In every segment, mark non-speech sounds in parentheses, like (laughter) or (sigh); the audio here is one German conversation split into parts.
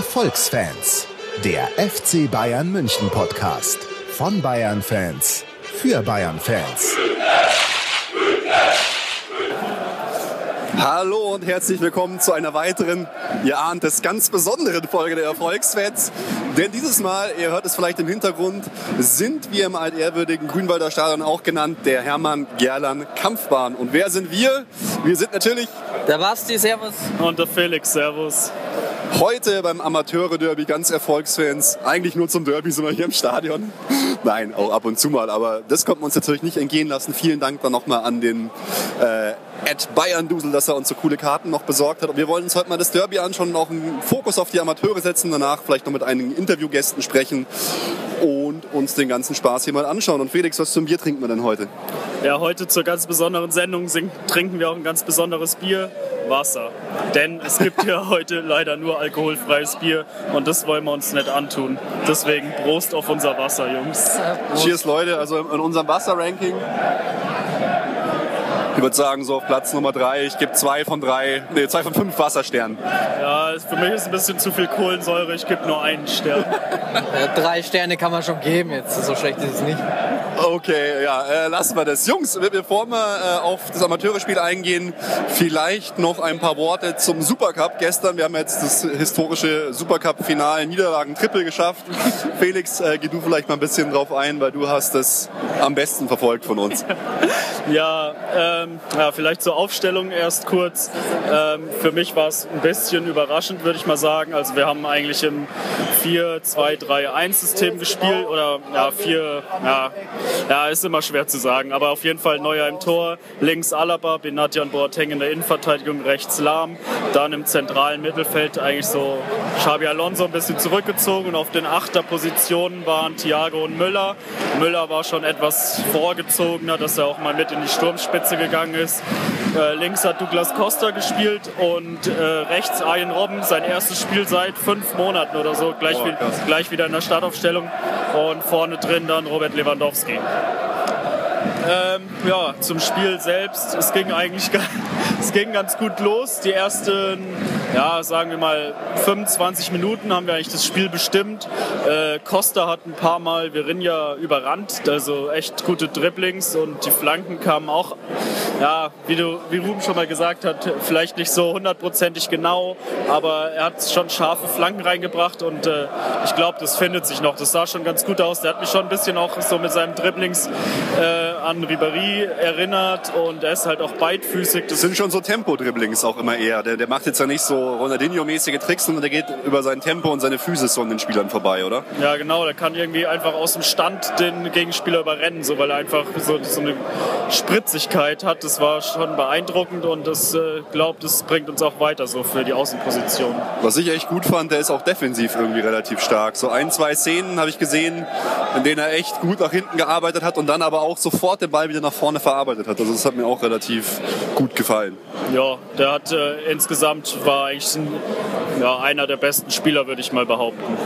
Erfolgsfans, der FC Bayern München Podcast von Bayern Fans für Bayern Fans. Hallo und herzlich willkommen zu einer weiteren, ihr ahnt es, ganz besonderen Folge der Erfolgsfans. Denn dieses Mal, ihr hört es vielleicht im Hintergrund, sind wir im altehrwürdigen Grünwalder Stadion auch genannt, der Hermann Gerland Kampfbahn. Und wer sind wir? Wir sind natürlich der Basti, Servus. Und der Felix, Servus. Heute beim Amateure-Derby ganz Erfolgsfans. Eigentlich nur zum Derby sind wir hier im Stadion. Nein, auch ab und zu mal. Aber das konnten wir uns natürlich nicht entgehen lassen. Vielen Dank dann nochmal an den äh, Ed Bayern Dusel, dass er uns so coole Karten noch besorgt hat. Und wir wollen uns heute mal das Derby anschauen und auch einen Fokus auf die Amateure setzen. Danach vielleicht noch mit einigen Interviewgästen sprechen und uns den ganzen Spaß hier mal anschauen. Und Felix, was zum Bier trinken wir denn heute? Ja, heute zur ganz besonderen Sendung trinken wir auch ein ganz besonderes Bier. Wasser. Denn es gibt ja (laughs) heute leider nur alkoholfreies Bier und das wollen wir uns nicht antun. Deswegen Prost auf unser Wasser, Jungs. Prost. Cheers, Leute. Also in unserem Wasser-Ranking ich würde sagen, so auf Platz Nummer drei. Ich gebe zwei von drei, nee, zwei von fünf Wassersternen. Ja, für mich ist ein bisschen zu viel Kohlensäure. Ich gebe nur einen Stern. Ja, (laughs) drei Sterne kann man schon geben jetzt. So schlecht ist es nicht. Okay, ja, äh, lassen wir das. Jungs, bevor wir äh, auf das Amateurspiel eingehen, vielleicht noch ein paar Worte zum Supercup. Gestern, wir haben jetzt das historische Supercup-Final Niederlagen-Triple geschafft. Felix, äh, geh du vielleicht mal ein bisschen drauf ein, weil du hast das am besten verfolgt von uns. (laughs) ja, ähm, ja, vielleicht zur Aufstellung erst kurz. Ähm, für mich war es ein bisschen überraschend, würde ich mal sagen. Also wir haben eigentlich im 4-2-3-1-System gespielt oder ja, 4, ja, ja, ist immer schwer zu sagen, aber auf jeden Fall Neuer im Tor, links Alaba, Benatian Boateng in der Innenverteidigung, rechts Lahm, dann im zentralen Mittelfeld eigentlich so Xabi Alonso ein bisschen zurückgezogen und auf den Achterpositionen waren Thiago und Müller. Müller war schon etwas vorgezogener, dass er auch mal mit in die Sturmspitze gegangen ist. Äh, links hat Douglas Costa gespielt und äh, rechts Ian Robben, sein erstes Spiel seit fünf Monaten oder so, gleich, oh, wie, gleich wieder in der Startaufstellung. Und vorne drin dann Robert Lewandowski. Amen. Ähm, ja, zum Spiel selbst. Es ging eigentlich (laughs) es ging ganz gut los. Die ersten, ja, sagen wir mal 25 Minuten haben wir eigentlich das Spiel bestimmt. Äh, Costa hat ein paar Mal Virinja überrannt, also echt gute Dribblings und die Flanken kamen auch, ja, wie, du, wie Ruben schon mal gesagt hat, vielleicht nicht so hundertprozentig genau, aber er hat schon scharfe Flanken reingebracht und äh, ich glaube, das findet sich noch. Das sah schon ganz gut aus. Der hat mich schon ein bisschen auch so mit seinem Dribblings äh, an Ribéry erinnert und er ist halt auch beidfüßig. Das sind schon so Tempo-Dribblings auch immer eher. Der, der macht jetzt ja nicht so Ronaldinho-mäßige Tricks, sondern der geht über sein Tempo und seine Füße so an den Spielern vorbei, oder? Ja, genau. Der kann irgendwie einfach aus dem Stand den Gegenspieler überrennen, so, weil er einfach so, so eine Spritzigkeit hat. Das war schon beeindruckend und das äh, glaubt, das bringt uns auch weiter so für die Außenposition. Was ich echt gut fand, der ist auch defensiv irgendwie relativ stark. So ein, zwei Szenen habe ich gesehen, in denen er echt gut nach hinten gearbeitet hat und dann aber auch sofort den Ball wieder nach vorne verarbeitet hat. Also das hat mir auch relativ gut gefallen. Ja, der hat äh, insgesamt war eigentlich ein, ja, einer der besten Spieler, würde ich mal behaupten.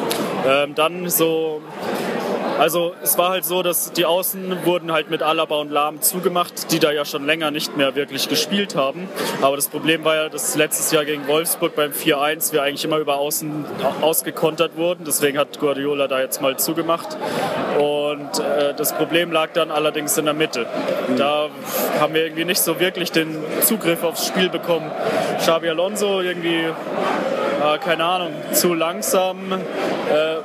Ähm, dann so also es war halt so, dass die Außen wurden halt mit Alaba und Lahm zugemacht, die da ja schon länger nicht mehr wirklich gespielt haben. Aber das Problem war ja, dass letztes Jahr gegen Wolfsburg beim 4-1 wir eigentlich immer über Außen ausgekontert wurden. Deswegen hat Guardiola da jetzt mal zugemacht. Und äh, das Problem lag dann allerdings in der Mitte. Da haben wir irgendwie nicht so wirklich den Zugriff aufs Spiel bekommen. Xabi Alonso irgendwie äh, keine Ahnung, zu langsam. Äh,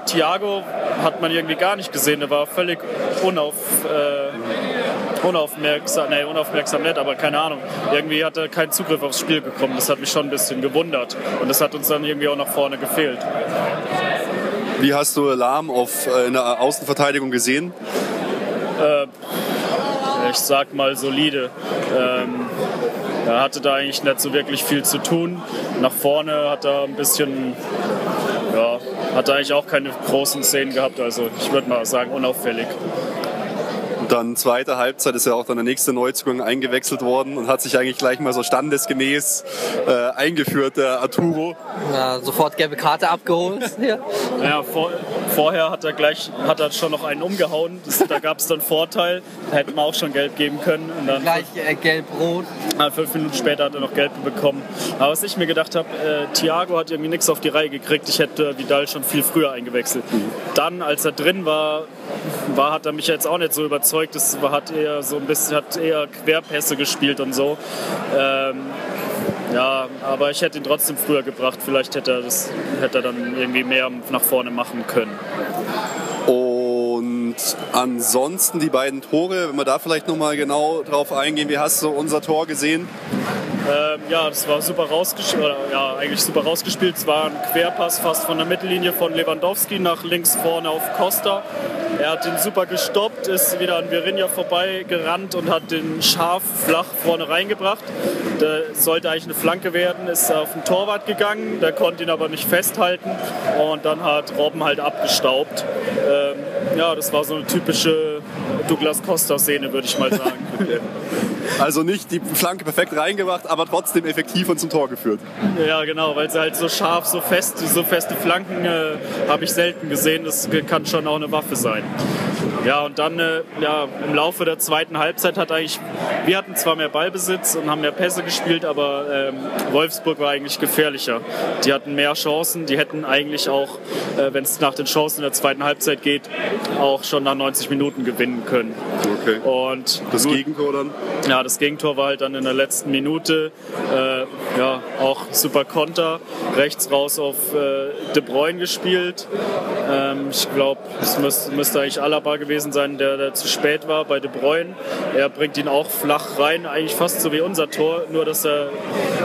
Thiago hat man irgendwie gar nicht gesehen, der war völlig unauf, äh, unaufmerksam, nee, unaufmerksam nicht, aber keine Ahnung. Irgendwie hat er keinen Zugriff aufs Spiel bekommen. Das hat mich schon ein bisschen gewundert und das hat uns dann irgendwie auch nach vorne gefehlt. Wie hast du Lahm auf, äh, in der Außenverteidigung gesehen? Äh, ich sag mal solide. Ähm, er hatte da eigentlich nicht so wirklich viel zu tun. Nach vorne hat er ein bisschen, ja, hat er eigentlich auch keine großen Szenen gehabt. Also ich würde mal sagen, unauffällig. Und dann zweite Halbzeit ist ja auch dann der nächste Neuzugang eingewechselt worden und hat sich eigentlich gleich mal so standesgemäß äh, eingeführt, der Arturo. Ja, sofort gelbe Karte abgeholt. (laughs) ja, vor, vorher hat er gleich hat er schon noch einen umgehauen. Das, da gab es dann Vorteil. Da hätte man auch schon gelb geben können. Und dann Gleich äh, gelb-rot. fünf Minuten später hat er noch gelb bekommen. Aber was ich mir gedacht habe, äh, Thiago hat irgendwie nichts auf die Reihe gekriegt. Ich hätte Vidal schon viel früher eingewechselt. Dann, als er drin war, war, hat er mich jetzt auch nicht so überzeugt. Es war- hat eher so ein bisschen, hat eher Querpässe gespielt und so. Ähm, ja, aber ich hätte ihn trotzdem früher gebracht. Vielleicht hätte er, das, hätte er dann irgendwie mehr nach vorne machen können. Und ansonsten die beiden Tore, wenn wir da vielleicht nochmal genau drauf eingehen, wie hast du unser Tor gesehen? Ähm, ja, das war super rausgespielt, ja, eigentlich super rausgespielt. Es war ein Querpass fast von der Mittellinie von Lewandowski nach links vorne auf Costa. Er hat den super gestoppt, ist wieder an Virinha vorbei gerannt und hat den scharf flach vorne reingebracht. Der sollte eigentlich eine Flanke werden, ist auf den Torwart gegangen, der konnte ihn aber nicht festhalten und dann hat Robben halt abgestaubt. Ähm, ja, das war so eine typische Douglas Costa-Szene, würde ich mal sagen. (laughs) Also nicht die Flanke perfekt reingebracht, aber trotzdem effektiv und zum Tor geführt. Ja, genau, weil sie halt so scharf, so fest, so feste Flanken äh, habe ich selten gesehen. Das kann schon auch eine Waffe sein. Ja, und dann äh, ja, im Laufe der zweiten Halbzeit hat eigentlich, wir hatten zwar mehr Ballbesitz und haben mehr Pässe gespielt, aber ähm, Wolfsburg war eigentlich gefährlicher. Die hatten mehr Chancen, die hätten eigentlich auch, äh, wenn es nach den Chancen in der zweiten Halbzeit geht, auch schon nach 90 Minuten gewinnen können. Okay. Und Das Gegentor dann? ja, das Gegentor war halt dann in der letzten Minute. Äh, ja, auch super Konter. Rechts raus auf äh, De Bruyne gespielt. Ähm, ich glaube, es müsste, müsste eigentlich Alaba gewesen sein, der, der zu spät war bei De Bruyne. Er bringt ihn auch flach rein, eigentlich fast so wie unser Tor, nur dass er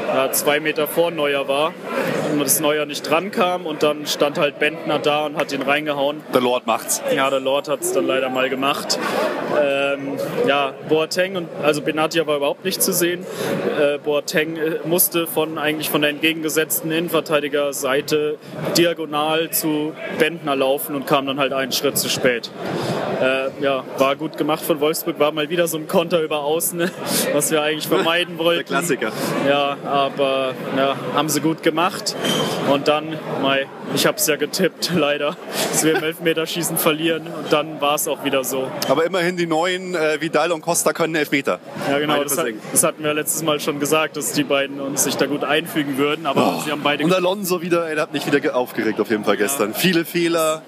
ja, zwei Meter vor Neuer war das Neuer nicht dran kam und dann stand halt Bentner da und hat ihn reingehauen. Der Lord macht's. Ja, der Lord hat es dann leider mal gemacht. Ähm, ja, Boateng und also Benatia war überhaupt nicht zu sehen. Äh, Boateng äh, musste von eigentlich von der entgegengesetzten Innenverteidigerseite diagonal zu Bentner laufen und kam dann halt einen Schritt zu spät. Äh, ja, war gut gemacht von Wolfsburg, war mal wieder so ein Konter über Außen, was wir eigentlich vermeiden wollten. Der Klassiker. Ja, aber ja, haben sie gut gemacht. Und dann, mei, ich habe es ja getippt, (laughs) leider, dass wir im Elfmeterschießen verlieren. Und dann war es auch wieder so. Aber immerhin die neuen äh, Vidal und Costa können Elfmeter. Ja, genau, das, hat, das hatten wir letztes Mal schon gesagt, dass die beiden uns sich da gut einfügen würden. Aber sie haben beide Und Alonso wieder, er hat mich wieder ge- aufgeregt auf jeden Fall gestern. Viele Fehler.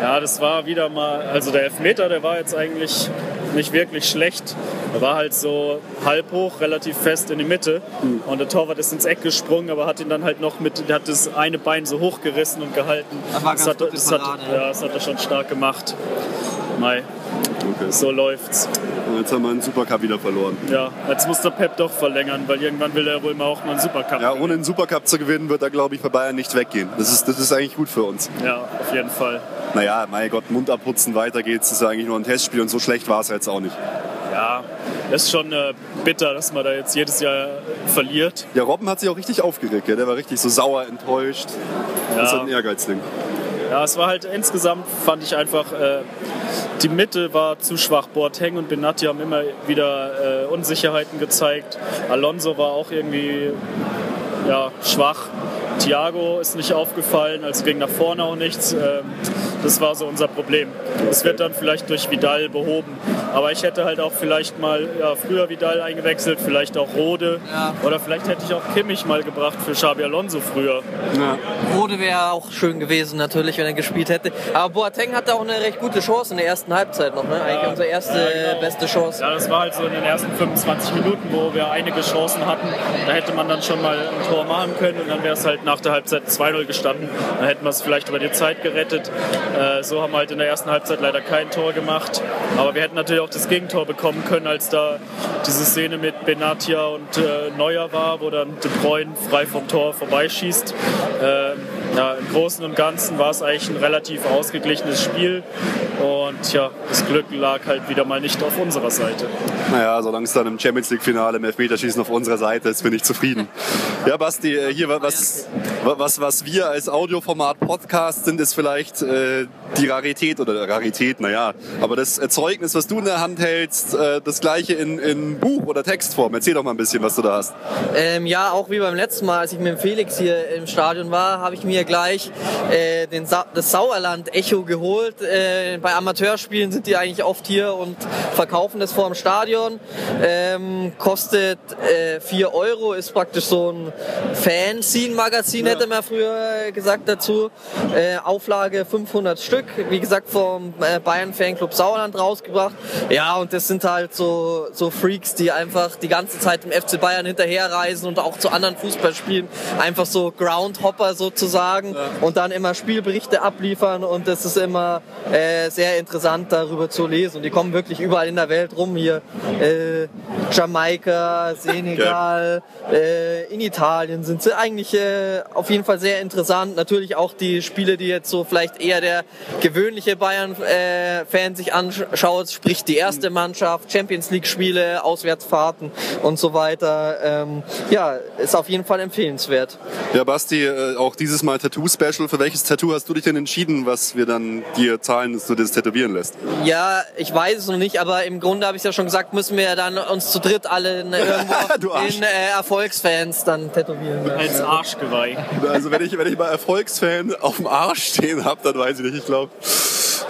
Ja, das war wieder mal, also der Elfmeter, der war jetzt eigentlich nicht wirklich schlecht. Er war halt so halb hoch, relativ fest in die Mitte. Und der Torwart ist ins Eck gesprungen, aber hat ihn dann halt noch mit, hat das eine Bein so hochgerissen und gehalten. Das war ganz hat, gute das hat, ja, das hat er schon stark gemacht. Mai, Okay. so läuft's. Und jetzt haben wir einen Supercup wieder verloren. Ja, jetzt muss der Pep doch verlängern, weil irgendwann will er wohl mal auch mal einen Supercup. Ja, ohne einen Supercup zu gewinnen, wird er, glaube ich, bei Bayern nicht weggehen. Das ist, das ist eigentlich gut für uns. ja, auf jeden Fall. Naja, mein Gott, Mund abputzen, weiter geht's. Das ist ja eigentlich nur ein Testspiel und so schlecht war es jetzt auch nicht. Ja, ist schon äh, bitter, dass man da jetzt jedes Jahr verliert. Ja, Robben hat sich auch richtig aufgeregt. Gell? Der war richtig so sauer, enttäuscht. Das ist Ja. halt ein Ehrgeizding. Ja, es war halt insgesamt, fand ich einfach, äh, die Mitte war zu schwach. Boateng und Benatti haben immer wieder äh, Unsicherheiten gezeigt. Alonso war auch irgendwie ja, schwach. Thiago ist nicht aufgefallen, also ging nach vorne auch nichts. Ähm, das war so unser Problem. Das wird dann vielleicht durch Vidal behoben. Aber ich hätte halt auch vielleicht mal ja, früher Vidal eingewechselt, vielleicht auch Rode. Ja. Oder vielleicht hätte ich auch Kimmich mal gebracht für Xabi Alonso früher. Rode wäre auch schön gewesen natürlich, wenn er gespielt hätte. Aber Boateng hatte auch eine recht gute Chance in der ersten Halbzeit noch. Ne? Eigentlich unsere erste Ja, genau. beste Chance. Ja, das war halt so in den ersten 25 Minuten, wo wir einige Chancen hatten. Da hätte man dann schon mal ein Tor machen können und dann wäre es halt nach der Halbzeit 2-0 gestanden. Dann hätten wir es vielleicht über die Zeit gerettet. Äh, so haben wir halt in der ersten Halbzeit leider kein Tor gemacht. Aber wir hätten natürlich auch das Gegentor bekommen können, als da diese Szene mit Benatia und äh, Neuer war, wo dann De Bruyne frei vom Tor vorbeischießt. Ähm, ja, Im Großen und Ganzen war es eigentlich ein relativ ausgeglichenes Spiel. Und ja, das Glück lag halt wieder mal nicht auf unserer Seite. Naja, solange es dann im Champions League-Finale im Elfmeterschießen auf unserer Seite ist, bin ich zufrieden. Ja, Basti, äh, hier was, was, was wir als Audioformat Podcast sind, ist vielleicht äh, die Rarität oder Rarität, naja, aber das Erzeugnis, was du in der Hand hältst, äh, das gleiche in, in Buch- oder Textform. Erzähl doch mal ein bisschen, was du da hast. Ähm, ja, auch wie beim letzten Mal, als ich mit Felix hier im Stadion war, habe ich mir gleich äh, den Sa das Sauerland-Echo geholt. Äh, bei Amateurspielen sind die eigentlich oft hier und verkaufen das vor dem Stadion. Ähm, kostet äh, 4 Euro, ist praktisch so ein Fanzine-Magazin, hätte man früher gesagt dazu. Äh, Auflage 500 Stück, wie gesagt vom äh, Bayern Fanclub Sauerland rausgebracht. Ja, und das sind halt so, so Freaks, die einfach die ganze Zeit im FC Bayern hinterherreisen und auch zu anderen Fußballspielen einfach so Groundhopper sozusagen ja. und dann immer Spielberichte abliefern und das ist immer äh, sehr interessant darüber zu lesen. Und die kommen wirklich überall in der Welt rum hier. Äh, Jamaika, Senegal, äh, in Italien sind sie eigentlich äh, auf jeden Fall sehr interessant. Natürlich auch die Spiele, die jetzt so vielleicht eher der gewöhnliche Bayern-Fan sich anschaut, sprich die erste Mannschaft, Champions League-Spiele, Auswärtsfahrten und so weiter. Ähm, ja, ist auf jeden Fall empfehlenswert. Ja, Basti, äh, auch dieses Mal Tattoo-Special. Für welches Tattoo hast du dich denn entschieden, was wir dann dir zahlen, dass du das tätowieren lässt? Ja, ich weiß es noch nicht, aber im Grunde habe ich ja schon gesagt, müssen wir dann uns zu dritt alle in, (laughs) irgendwo in äh, Erfolgsfans dann tätowieren. Als Arschgeweih. Also wenn ich, wenn ich mal Erfolgsfan auf dem Arsch stehen habe, dann weiß ich nicht. Ich glaube,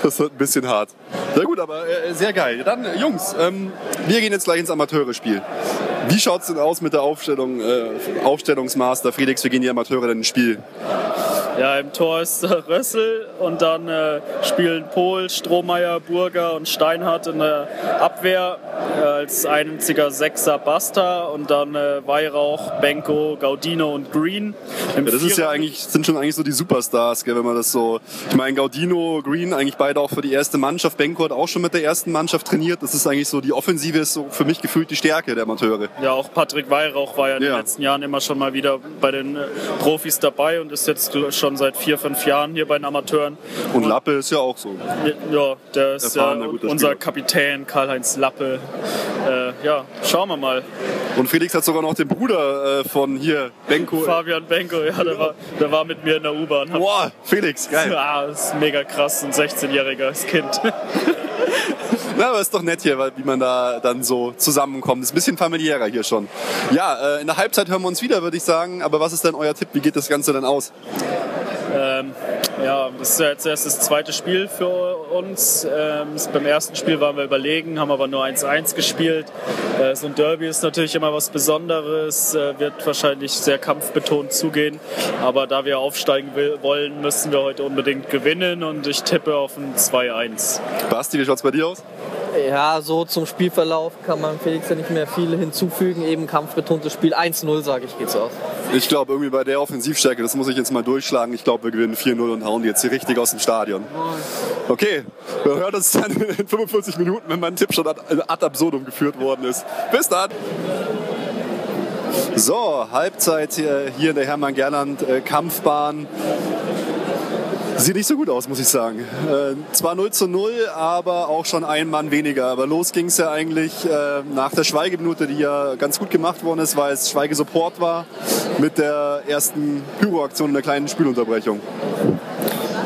das wird ein bisschen hart. Sehr gut, aber äh, sehr geil. Dann, äh, Jungs, ähm, wir gehen jetzt gleich ins Amateure-Spiel. Wie schaut es denn aus mit der Aufstellung, äh, Aufstellungsmaster? Felix, wie gehen die Amateure denn ins Spiel? Ja, im Tor ist Rössel und dann äh, spielen Pohl, Strohmeier, Burger und Steinhardt in der Abwehr äh, als einziger Sechser Basta und dann äh, Weihrauch, Benko, Gaudino und Green. Ja, das ist ja eigentlich, sind schon eigentlich so die Superstars, gell, wenn man das so. Ich meine, Gaudino, Green, eigentlich beide auch für die erste Mannschaft. Benko hat auch schon mit der ersten Mannschaft trainiert. Das ist eigentlich so, die Offensive ist so für mich gefühlt die Stärke der Amateure. Ja, auch Patrick Weihrauch war ja in ja. den letzten Jahren immer schon mal wieder bei den äh, Profis dabei und ist jetzt schon seit vier, fünf Jahren hier bei den Amateuren. Und, Lappe ist ja auch so. Ja, der ist ja unser Spieler. Kapitän, Karl-Heinz Lappe. Äh, ja, schauen wir mal. Und Felix hat sogar noch den Bruder äh, von hier, Benko. Fabian Benko, ja, der war, der war mit mir in der U-Bahn. Boah, Felix, geil. Ja, das ist mega krass, ein 16-jähriges Kind. (laughs) Na, aber ist doch nett hier, wie man da dann so zusammenkommt. Ist ein bisschen familiärer hier schon. Ja, äh, in der Halbzeit hören wir uns wieder, würde ich sagen. Aber was ist denn euer Tipp? Wie geht das Ganze dann aus? Ähm, ja, das ist ja jetzt erst das zweite Spiel für uns. Ähm, beim ersten Spiel waren wir überlegen, haben aber nur 1-1 gespielt. Äh, so ein Derby ist natürlich immer was Besonderes, äh, wird wahrscheinlich sehr kampfbetont zugehen. Aber da wir aufsteigen will, wollen, müssen wir heute unbedingt gewinnen und ich tippe auf ein 2-1. Basti, wie schaut es bei dir aus? Ja, so zum Spielverlauf kann man Felix ja nicht mehr viel hinzufügen. Eben kampfbetontes Spiel 1-0, sage ich, geht's aus. Ich glaube, irgendwie bei der Offensivstärke, das muss ich jetzt mal durchschlagen. Ich glaube, wir gewinnen 4-0 und hauen die jetzt hier richtig aus dem Stadion. Okay, wir hören uns dann (laughs) in 45 Minuten, wenn mein Tipp schon ad, absurdum geführt worden ist. Bis dann! So, Halbzeit hier in der Hermann-Gerland äh. Sieht nicht so gut aus, muss ich sagen. Äh, zwar 0 zu 0, aber auch schon ein Mann weniger. Aber los ging es ja eigentlich äh, nach der Schweigeminute, die ja ganz gut gemacht worden ist, weil es Schweigesupport war, mit der ersten Pyroaktion in der kleinen Spielunterbrechung.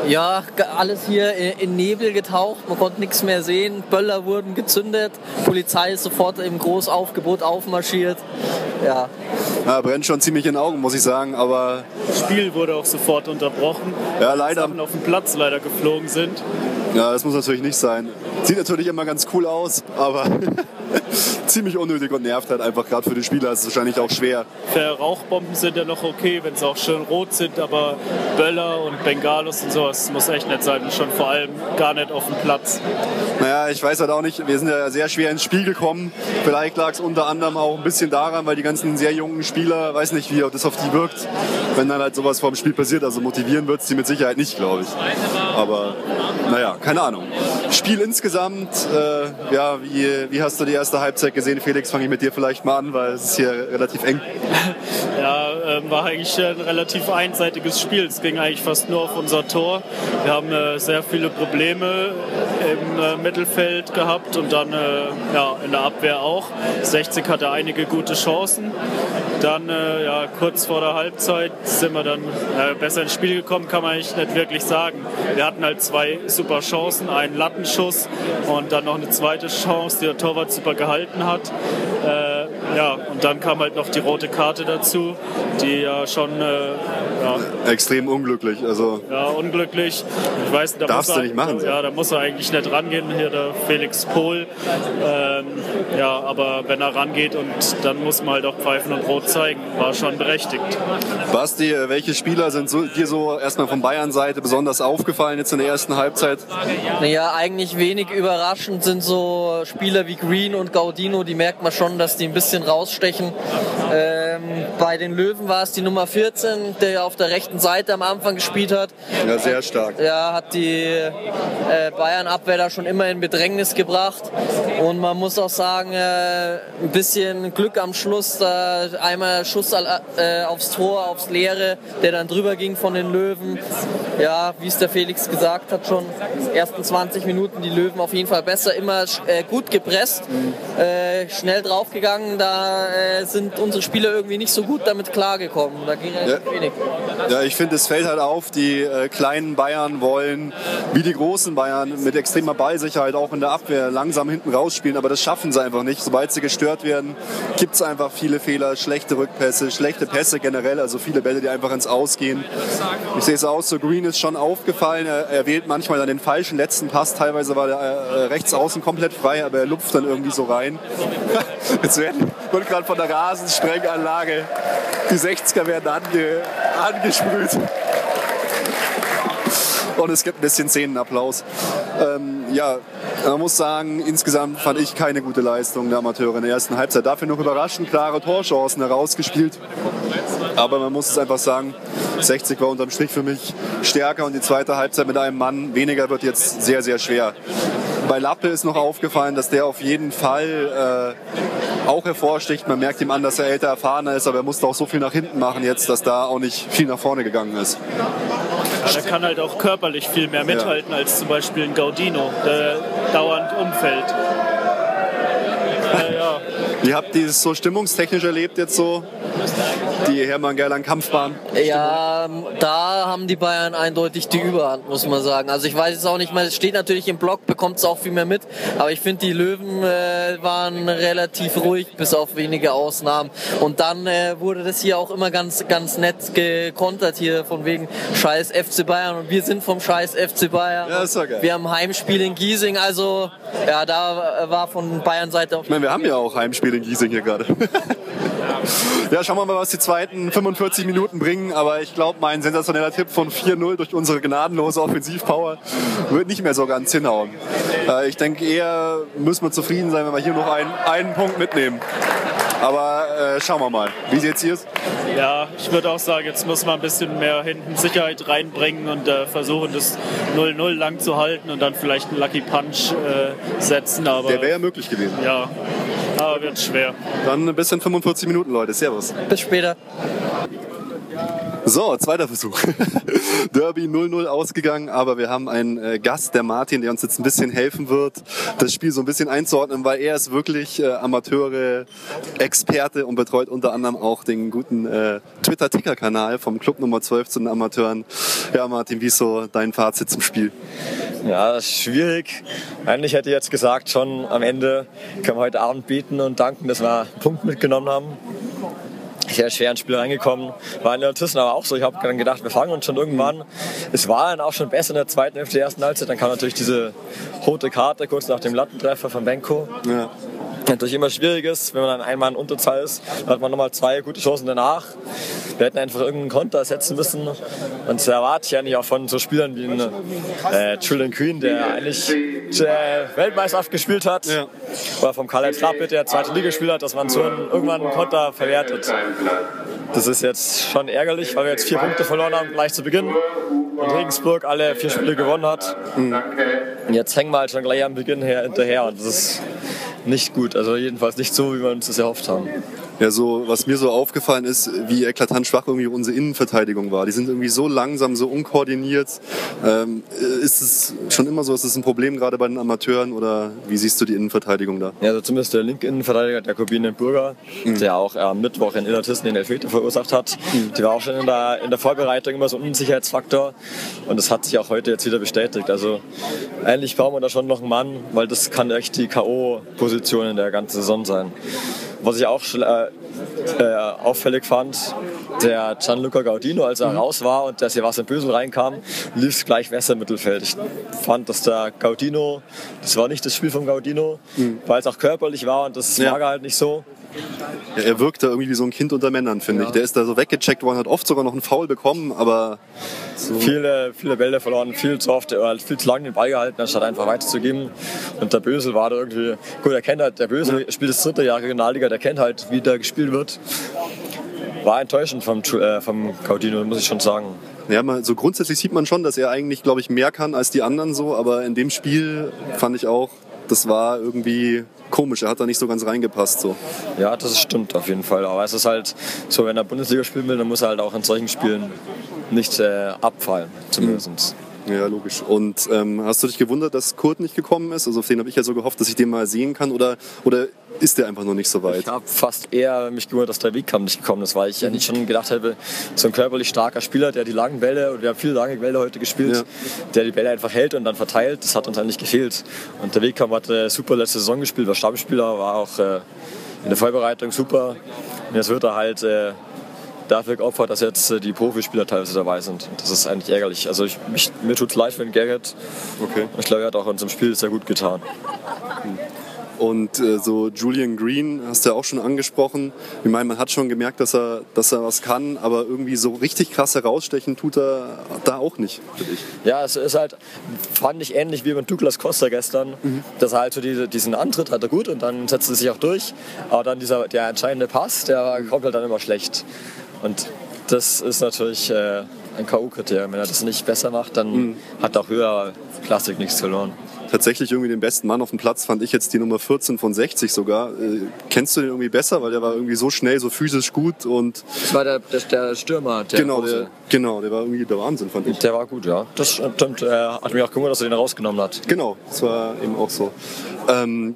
Ja, alles hier in Nebel getaucht, man konnte nichts mehr sehen, Böller wurden gezündet, Polizei ist sofort im Großaufgebot aufmarschiert. Ja. ja. Brennt schon ziemlich in den Augen, muss ich sagen, aber... Das Spiel wurde auch sofort unterbrochen. Ja, leider. Sachen auf dem Platz leider geflogen sind. Ja, das muss natürlich nicht sein. Sieht natürlich immer ganz cool aus, aber (laughs) (laughs) ziemlich unnötig und nervt halt einfach gerade für die Spieler. ist Es wahrscheinlich auch schwer. Für Rauchbomben sind ja noch okay, wenn sie auch schön rot sind, aber Böller und Bengalos und sowas muss echt nicht sein. Schon vor allem gar nicht auf dem Platz. Naja, ich weiß halt auch nicht. Wir sind ja sehr schwer ins Spiel gekommen. Vielleicht lag es unter anderem auch ein bisschen daran, weil die ganzen sehr jungen Spieler, weiß nicht, wie das auf die wirkt, wenn dann halt sowas vor dem Spiel passiert. Also motivieren wird es die mit Sicherheit nicht, glaube ich. Aber naja, keine Ahnung. Spiel insgesamt, äh, ja, wie, wie hast du die erste Halbzeit gesehen? Felix, fange ich mit dir vielleicht mal an, weil es ist hier relativ eng. (laughs) Ja, äh, war eigentlich ein relativ einseitiges Spiel. Es ging eigentlich fast nur auf unser Tor. Wir haben äh, sehr viele Probleme im äh, Mittelfeld gehabt und dann äh, ja, in der Abwehr auch. 60 hatte einige gute Chancen. Dann äh, ja, kurz vor der Halbzeit sind wir dann äh, besser ins Spiel gekommen, kann man eigentlich nicht wirklich sagen. Wir hatten halt zwei super Chancen, einen Lattenschuss und dann noch eine zweite Chance, der Torwart super gehalten hat. Ja, und dann kam halt noch die rote Karte dazu, die ja schon ja, extrem unglücklich. Also ja, unglücklich. Ich weiß, da darfst muss du er, nicht machen. Ja, da muss er eigentlich nicht rangehen, hier der Felix Pohl. Ähm, ja, aber wenn er rangeht und dann muss man halt auch pfeifen und rot zeigen, war schon berechtigt. Basti, welche Spieler sind so, dir so erstmal von Bayern-Seite besonders aufgefallen jetzt in der ersten Halbzeit? Naja, eigentlich wenig überraschend sind so Spieler wie Green und Gaudino, die merkt man schon, dass die ein bisschen rausstechen. Ähm, bei den Löwen war es die Nummer 14, der auf der rechten Seite am Anfang gespielt hat. Ja, sehr stark. Ja, hat die äh, Bayern-Abwehr da schon immer in Bedrängnis gebracht. Und man muss auch sagen, äh, ein bisschen Glück am Schluss. Da einmal Schuss äh, aufs Tor, aufs Leere, der dann drüber ging von den Löwen. Ja, wie es der Felix gesagt hat, schon ersten 20 Minuten die Löwen auf jeden Fall besser, immer äh, gut gepresst, äh, schnell draufgegangen. Da äh, sind unsere Spieler irgendwie nicht so gut damit klargekommen. Da ging ja. wenig. Ja, ich finde, es fällt halt auf, die äh, kleinen Bayern wollen, wie die großen Bayern, mit extremer Ballsicherheit auch in der Abwehr langsam hinten rausspielen, aber das schaffen sie einfach nicht. Sobald sie gestört werden, gibt es einfach viele Fehler, schlechte Rückpässe, schlechte Pässe generell, also viele Bälle, die einfach ins Ausgehen. Ich sehe es aus, so Green ist schon aufgefallen, er, er wählt manchmal dann den falschen letzten Pass, teilweise war der äh, rechts außen komplett frei, aber er lupft dann irgendwie so rein. (laughs) Jetzt wird gerade von der Rasensprenganlage, die 60er werden ange, angesprüht. Und es gibt ein bisschen Szenenapplaus. Ähm, ja, man muss sagen, insgesamt fand ich keine gute Leistung der Amateure in der ersten Halbzeit. Dafür noch überraschend klare Torchancen herausgespielt. Aber man muss es einfach sagen, 60 war unterm Strich für mich stärker und die zweite Halbzeit mit einem Mann weniger wird jetzt sehr, sehr schwer. Bei Lappe ist noch aufgefallen, dass der auf jeden Fall äh, auch hervorsticht. Man merkt ihm an, dass er älter erfahrener ist, aber er musste auch so viel nach hinten machen jetzt, dass da auch nicht viel nach vorne gegangen ist. Ja, der kann halt auch körperlich viel mehr mithalten ja. als zum Beispiel ein Gaudino, der dauernd umfällt. (laughs) Äh, ja. Ihr habt dieses so stimmungstechnisch erlebt jetzt so? Die Hermann Gerland Kampfbahn? Ja, da haben die Bayern eindeutig die Überhand, muss man sagen. Also ich weiß es auch nicht mehr, es steht natürlich im Block, bekommt es auch viel mehr mit, aber ich finde, die Löwen äh, waren relativ ruhig, bis auf wenige Ausnahmen. Und dann äh, wurde das hier auch immer ganz, ganz nett gekontert hier von wegen scheiß FC Bayern und wir sind vom scheiß FC Bayern. Ja, ist doch geil. Wir haben Heimspiel in Giesing, also ja, da war von Bayern Seite auch... Ich meine, wir haben ja auch Heimspiel in Giesing hier gerade. (laughs) (laughs) ja, schauen wir mal, was die zweiten 45 Minuten bringen. Aber ich glaube, mein sensationeller Tipp von 4-0 durch unsere gnadenlose Offensivpower wird nicht mehr so ganz hinhauen. Äh, ich denke, eher müssen wir zufrieden sein, wenn wir hier noch einen, einen Punkt mitnehmen. Aber äh, schauen wir mal. Wie sieht es hier? Ja, ich würde auch sagen, jetzt muss man ein bisschen mehr hinten Sicherheit reinbringen und äh, versuchen, das 0-0 lang zu halten und dann vielleicht einen Lucky Punch äh, setzen. Aber, Der wäre ja möglich gewesen. Ja, aber wird schwer. Dann bis in 45 Minuten, Leute. Servus. Bis später. So, zweiter Versuch. (laughs) Derby 0-0 ausgegangen, aber wir haben einen äh, Gast, der Martin, der uns jetzt ein bisschen helfen wird, das Spiel so ein bisschen einzuordnen, weil er ist wirklich äh, Amateure, Experte und betreut unter anderem auch den guten äh, Twitter-Ticker-Kanal vom Club Nummer 12 zu den Amateuren. Ja, Martin, wie ist so dein Fazit zum Spiel? Ja, schwierig. Eigentlich hätte ich jetzt gesagt, schon am Ende können wir heute Abend bieten und danken, dass wir einen Punkt mitgenommen haben sehr schwer ins Spiel reingekommen. War in der Thyssen aber auch so. Ich habe dann gedacht, wir fangen uns schon irgendwann. Es war dann auch schon besser in der zweiten Hälfte der ersten Halbzeit. Dann kam natürlich diese rote Karte kurz nach dem Lattentreffer von Benko. Ja natürlich immer schwierig ist, wenn man dann einmal in Unterzahl ist. Hat man nochmal zwei gute Chancen danach. Wir hätten einfach irgendeinen Konter setzen müssen. Und das erwarte ich eigentlich auch von so Spielern wie ein äh, Julian Queen, der eigentlich äh, Weltmeisterschaft gespielt hat. Ja. Oder vom Karl-Heinz Rapid, der zweite Liga gespielt hat, dass man so einen, irgendwann einen Konter verwertet. Das ist jetzt schon ärgerlich, weil wir jetzt vier Punkte verloren haben gleich zu Beginn und Regensburg alle vier Spiele gewonnen hat. Mhm. Und jetzt hängen wir halt schon gleich am Beginn her, hinterher und das ist nicht gut. Also jedenfalls nicht so, wie wir uns das erhofft haben. Ja, so, was mir so aufgefallen ist, wie eklatant schwach irgendwie unsere Innenverteidigung war. Die sind irgendwie so langsam, so unkoordiniert. Ähm, ist es schon immer so, ist es ein Problem gerade bei den Amateuren oder wie siehst du die Innenverteidigung da? Ja, also zumindest der linke Innenverteidiger, der Corbinian Burger, mhm. der auch am Mittwoch in Illertissen den Elfmeter verursacht hat. Mhm. Die war auch schon in der, in der Vorbereitung immer so ein Unsicherheitsfaktor und das hat sich auch heute jetzt wieder bestätigt. Also eigentlich brauchen wir da schon noch einen Mann, weil das kann echt die K.O.-Position in der ganzen Saison sein. Was ich auch äh, äh, auffällig fand, der Gianluca Gaudino, als er mhm. raus war und der Sebastian Bösel reinkam, lief es gleich besser im Mittelfeld. Ich fand, dass der Gaudino, das war nicht das Spiel von Gaudino, mhm. weil es auch körperlich war und das ja. mag er halt nicht so. Ja, er wirkt da irgendwie wie so ein Kind unter Männern, finde ja. ich. Der ist da so weggecheckt worden, hat oft sogar noch einen Foul bekommen, aber so. viele, viele Bälle verloren, viel zu oft, äh, viel zu lange den Ball gehalten, anstatt einfach weiterzugeben. Und der Bösel war da irgendwie, gut, er kennt halt, der Bösel ja. spielt das dritte Jahr Regionalliga, der kennt halt, wie da gespielt wird. War enttäuschend vom, äh, vom Caudino, muss ich schon sagen. Ja, mal, so grundsätzlich sieht man schon, dass er eigentlich, glaube ich, mehr kann als die anderen so, aber in dem Spiel fand ich auch, das war irgendwie komisch. Er hat da nicht so ganz reingepasst. So. Ja, das stimmt auf jeden Fall. Aber es ist halt so, wenn er Bundesliga spielen will, dann muss er halt auch in solchen Spielen nicht äh, abfallen, zumindest. Mhm. Ja, logisch. Und ähm, hast du dich gewundert, dass Kurt nicht gekommen ist? Also auf den habe ich ja so gehofft, dass ich den mal sehen kann. Oder, oder ist der einfach noch nicht so weit? Ich habe fast eher mich gewundert, dass der Wegkamp nicht gekommen ist, weil ich mhm. eigentlich schon gedacht hätte, so ein körperlich starker Spieler, der die langen Bälle, und wir haben viele lange Bälle heute gespielt, ja. der die Bälle einfach hält und dann verteilt, das hat uns eigentlich gefehlt. Und der Wegkamp hat eine super letzte Saison gespielt, war Stammspieler, war auch äh, in der Vorbereitung super. Und jetzt wird er halt... Äh, dafür geopfert, dass jetzt äh, die Profispieler teilweise dabei sind. Das ist eigentlich ärgerlich. Also ich, mich, mir tut es leid für den Gerrit. Okay. Ich glaube, er hat auch in unserem Spiel sehr gut getan. Hm. Und äh, so Julian Green hast du ja auch schon angesprochen. Ich meine, man hat schon gemerkt, dass er, dass er was kann, aber irgendwie so richtig krass herausstechen tut er da auch nicht, finde ich. Ja, es ist halt, fand ich ähnlich wie mit Douglas Costa gestern, mhm. dass er halt so diese, diesen Antritt hat er gut und dann setzt er sich auch durch. Aber dann dieser, der entscheidende Pass, der kommt halt dann immer schlecht. Und das ist natürlich äh, ein K.O.-Kriterium. Wenn er das nicht besser macht, dann mhm. hat auch höher Klassik nichts verloren. Tatsächlich irgendwie den besten Mann auf dem Platz fand ich jetzt die Nummer 14 von 60 sogar. Äh, kennst du den irgendwie besser? Weil der war irgendwie so schnell, so physisch gut und. Das war der, der, der Stürmer, der genau, der, genau, der war irgendwie der Wahnsinn, fand ich. Der war gut, ja. Das stimmt. Er hat mich auch gewundert, dass er den rausgenommen hat. Genau, das war eben auch so. Ähm,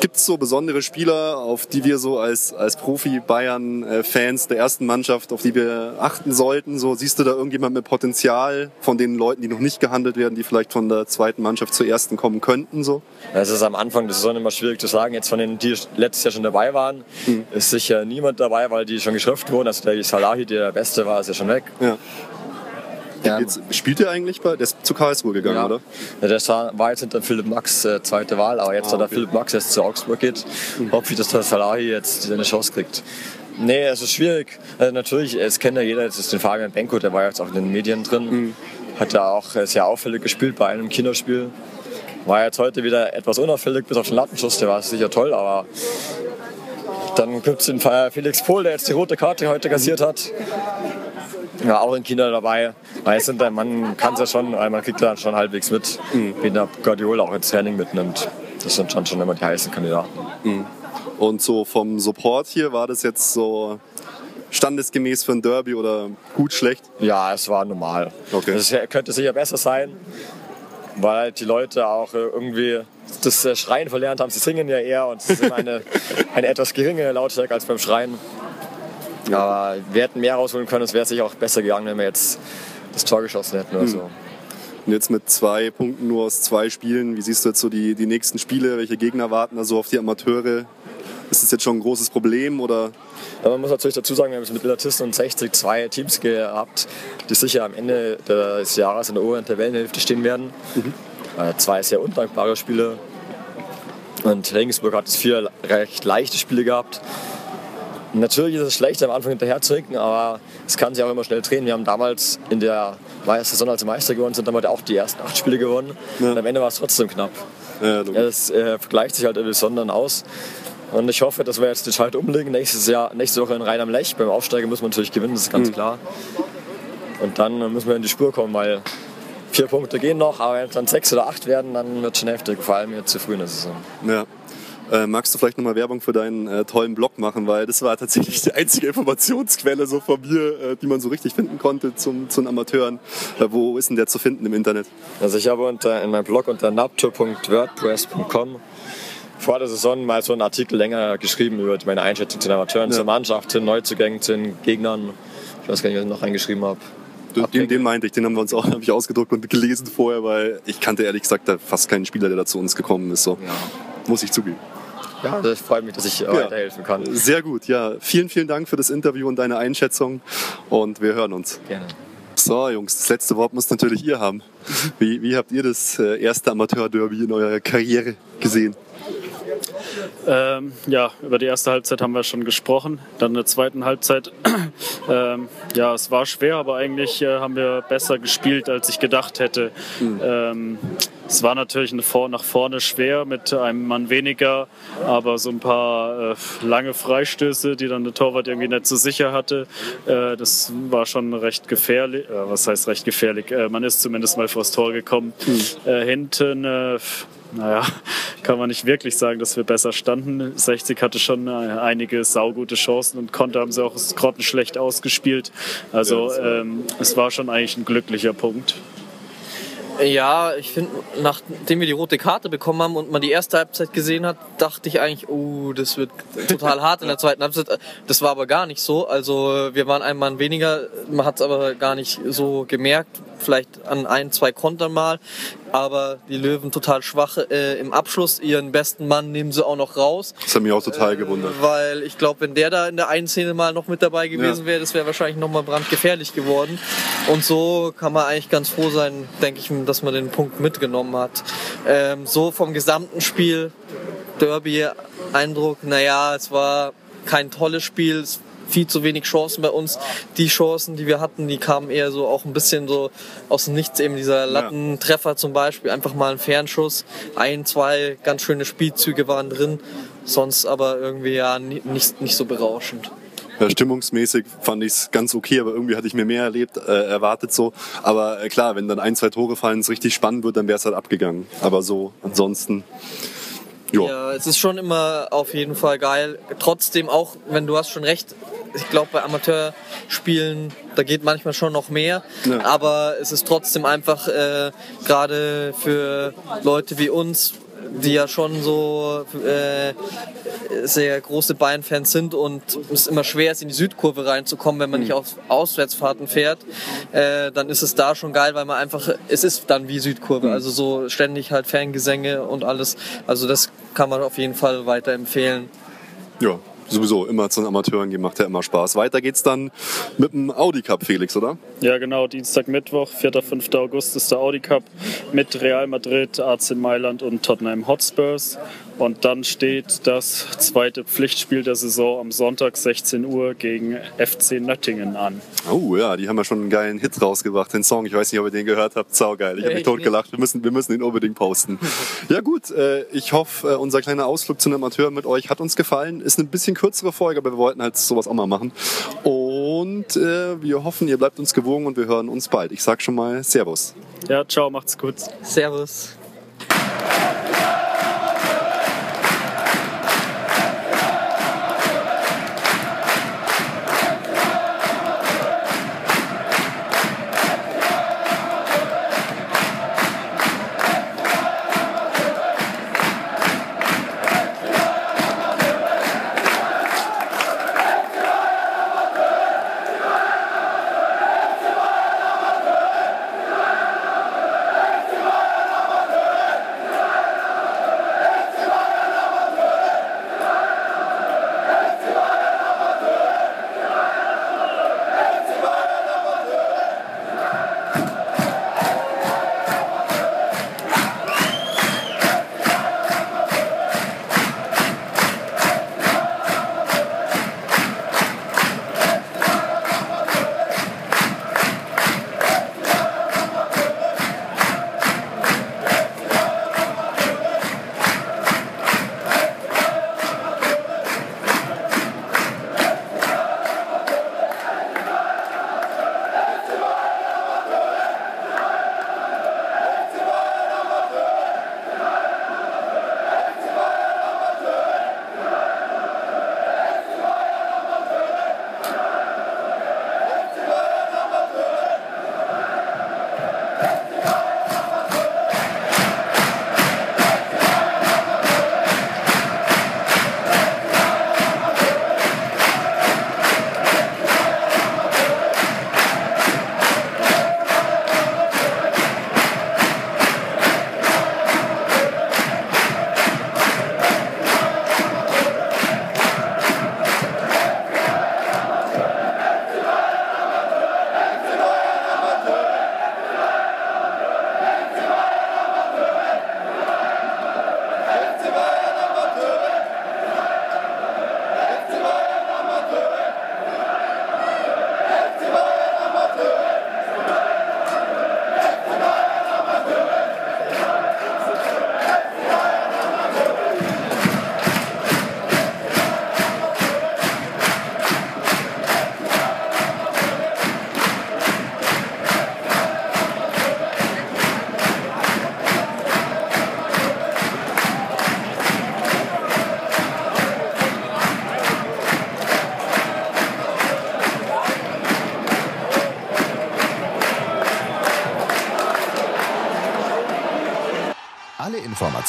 Gibt es so besondere Spieler, auf die wir so als, als Profi-Bayern-Fans der ersten Mannschaft, auf die wir achten sollten? So siehst du da irgendjemand mit Potenzial von den Leuten, die noch nicht gehandelt werden, die vielleicht von der zweiten Mannschaft zur ersten kommen könnten? So? Es ist am Anfang der Saison immer schwierig zu sagen. Jetzt von denen, die letztes Jahr schon dabei waren, mhm. ist sicher niemand dabei, weil die schon geschrift wurden. Also der Salahi, der der Beste war, ist ja schon weg. Ja. Ja. Jetzt, spielt er eigentlich bei, der ist zu Karlsruhe gegangen, ja. oder? Ja, das war jetzt hinter Philipp Max äh, zweite Wahl, aber jetzt, ah, da okay. Philipp Max jetzt zu Augsburg geht, mhm. hoffe ich, dass der Salahi jetzt seine Chance kriegt. Nee, es ist schwierig. Also natürlich, es kennt ja jeder, jetzt ist den Fabian Benko, der war jetzt auch in den Medien drin. Mhm. Hat ja auch sehr auffällig gespielt bei einem Kinderspiel. War jetzt heute wieder etwas unauffällig, bis auf den Lattenschuss, der war sicher toll, aber dann gibt es den Felix Pohl, der jetzt die rote Karte heute kassiert hat ja, auch in China dabei. Sind, man kann es ja schon, man kriegt da schon halbwegs mit, mhm. wie der Guardiola auch ins Training mitnimmt. Das sind schon, schon immer die heißen Kandidaten. Mhm. Und so vom Support hier war das jetzt so standesgemäß für ein Derby oder gut, schlecht? Ja, es war normal. Okay. Es könnte sicher besser sein, weil die Leute auch irgendwie das Schreien verlernt haben. Sie singen ja eher und es ist eine, (laughs) eine etwas geringere Lautstärke als beim Schreien. Aber wir hätten mehr rausholen können, es wäre sicher auch besser gegangen, wenn wir jetzt das Tor geschossen hätten oder hm. so. Und jetzt mit zwei Punkten nur aus zwei Spielen, wie siehst du jetzt so die, die nächsten Spiele? Welche Gegner warten also auf die Amateure? Ist das jetzt schon ein großes Problem oder? Ja, man muss natürlich dazu sagen, wir haben mit Illertissen und 60 zwei Teams gehabt, die sicher am Ende des Jahres in der oberen Tabellenhälfte stehen werden. Mhm. Äh, zwei sehr undankbare Spiele. Und Regensburg hat vier recht leichte Spiele gehabt. Natürlich ist es schlecht, am Anfang hinterher zu hinken, aber es kann sich auch immer schnell drehen. Wir haben damals in der Saison, als wir Meister geworden sind, damals auch die ersten acht Spiele gewonnen. Ja. Und am Ende war es trotzdem knapp. Ja, das äh, vergleicht sich halt irgendwie sondern aus. Und ich hoffe, dass wir jetzt den Schalter umlegen. Nächstes Jahr, nächste Woche in Rhein am Lech. Beim Aufsteiger muss man natürlich gewinnen, das ist ganz mhm. klar. Und dann müssen wir in die Spur kommen, weil vier Punkte gehen noch, aber wenn es dann sechs oder acht werden, dann wird es schon heftig, vor allem jetzt zu früh in der Saison. Ja. Äh, magst du vielleicht nochmal Werbung für deinen äh, tollen Blog machen, weil das war tatsächlich die einzige Informationsquelle so von mir, äh, die man so richtig finden konnte zum, zu den Amateuren. Äh, wo ist denn der zu finden im Internet? Also ich habe unter, in meinem Blog unter naptour.wordpress.com vor der Saison mal so einen Artikel länger geschrieben über meine Einschätzung zu den Amateuren, Ja. zur Mannschaft, zu den Neuzugängen, zu den Gegnern. Ich weiß gar nicht, was ich noch reingeschrieben habe. Den, den meinte ich, den haben wir uns auch (laughs) hab ich ausgedruckt und gelesen vorher, weil ich kannte ehrlich gesagt fast keinen Spieler, der da zu uns gekommen ist. So. Muss ich zugeben. Ja, das freut mich, dass ich äh, weiterhelfen kann. Sehr gut, ja. Vielen, vielen Dank für das Interview und deine Einschätzung und wir hören uns. Gerne. So, Jungs, das letzte Wort muss natürlich ihr haben. Wie, wie habt ihr das äh, erste Amateur-Derby in eurer Karriere gesehen? Ähm, ja, über die erste Halbzeit haben wir schon gesprochen. Dann in der zweiten Halbzeit, (clears throat) ähm, ja, es war schwer, aber eigentlich äh, haben wir besser gespielt, als ich gedacht hätte. Ähm, es war natürlich Vor nach vorne schwer mit einem Mann weniger, aber so ein paar äh, lange Freistöße, die dann der Torwart irgendwie nicht so sicher hatte, äh, das war schon recht gefährlich. Äh, was heißt recht gefährlich? Äh, man ist zumindest mal vors Tor gekommen. Äh, hinten naja, (laughs) kann man nicht wirklich sagen, dass wir besser standen. 60 hatte schon äh, einige saugute Chancen und konnte haben sie auch grottenschlecht ausgespielt. Also ähm, es war schon eigentlich ein glücklicher Punkt. Ja, ich finde, nachdem wir die rote Karte bekommen haben und man die erste Halbzeit gesehen hat, dachte ich eigentlich, oh, das wird total (laughs) hart in der zweiten Halbzeit. Das war aber gar nicht so. Also wir waren ein Mann weniger, man hat es aber gar nicht so gemerkt. Vielleicht an ein, zwei Kontern mal. Aber die Löwen total schwach äh, im Abschluss. Ihren besten Mann nehmen sie auch noch raus. Das hat mich auch total gewundert. Weil ich glaube, wenn der da in der einen Szene mal noch mit dabei gewesen Ja. wäre, das wäre wahrscheinlich nochmal brandgefährlich geworden. Und so kann man eigentlich ganz froh sein, denke ich, dass man den Punkt mitgenommen hat. Ähm, so vom gesamten Spiel, Derby-Eindruck, naja, es war kein tolles Spiel. Es viel zu wenig Chancen bei uns. Die Chancen, die wir hatten, die kamen eher so auch ein bisschen so aus dem Nichts. Eben dieser Lattentreffer zum Beispiel, einfach mal ein Fernschuss. Ein, zwei ganz schöne Spielzüge waren drin. Sonst aber irgendwie ja ni- nicht, nicht so berauschend. Ja, stimmungsmäßig fand ich es ganz okay, aber irgendwie hatte ich mir mehr erlebt, äh, erwartet so. Aber äh, klar, wenn dann ein, zwei Tore fallen, es richtig spannend wird, dann wäre es halt abgegangen. Aber so, ansonsten, jo. Ja, es ist schon immer auf jeden Fall geil. Trotzdem auch, wenn du hast schon recht, ich glaube bei Amateurspielen, da geht manchmal schon noch mehr. Ja. Aber es ist trotzdem einfach äh, gerade für Leute wie uns, die ja schon so äh, sehr große Bayern-Fans sind und es immer schwer ist, in die Südkurve reinzukommen, wenn man nicht auf Auswärtsfahrten fährt, äh, dann ist es da schon geil, weil man einfach, es ist dann wie Südkurve, also so ständig halt Fangesänge und alles. Also das kann man auf jeden Fall weiterempfehlen. ja, sowieso immer zu den Amateuren gehen, macht ja immer Spaß. Weiter geht's dann mit dem Audi Cup, Felix, oder? Ja, genau, Dienstag, Mittwoch, 4. 5. August ist der Audi Cup mit Real Madrid, AC Mailand und Tottenham Hotspurs. Und dann steht das zweite Pflichtspiel der Saison am Sonntag 16 Uhr gegen FC Nöttingen an. Oh ja, die haben ja schon einen geilen Hit rausgebracht, den Song. Ich weiß nicht, ob ihr den gehört habt. Saugeil. Ich habe mich Ich totgelacht. Wir müssen, wir müssen ihn unbedingt posten. (laughs) ja gut, äh, ich hoffe, äh, unser kleiner Ausflug zu einem Amateur mit euch hat uns gefallen. Ist eine bisschen kürzere Folge, aber wir wollten halt sowas auch mal machen. Und äh, wir hoffen, ihr bleibt uns gewogen und wir hören uns bald. Ich sag schon mal Servus. Ja, ciao, macht's gut. Servus.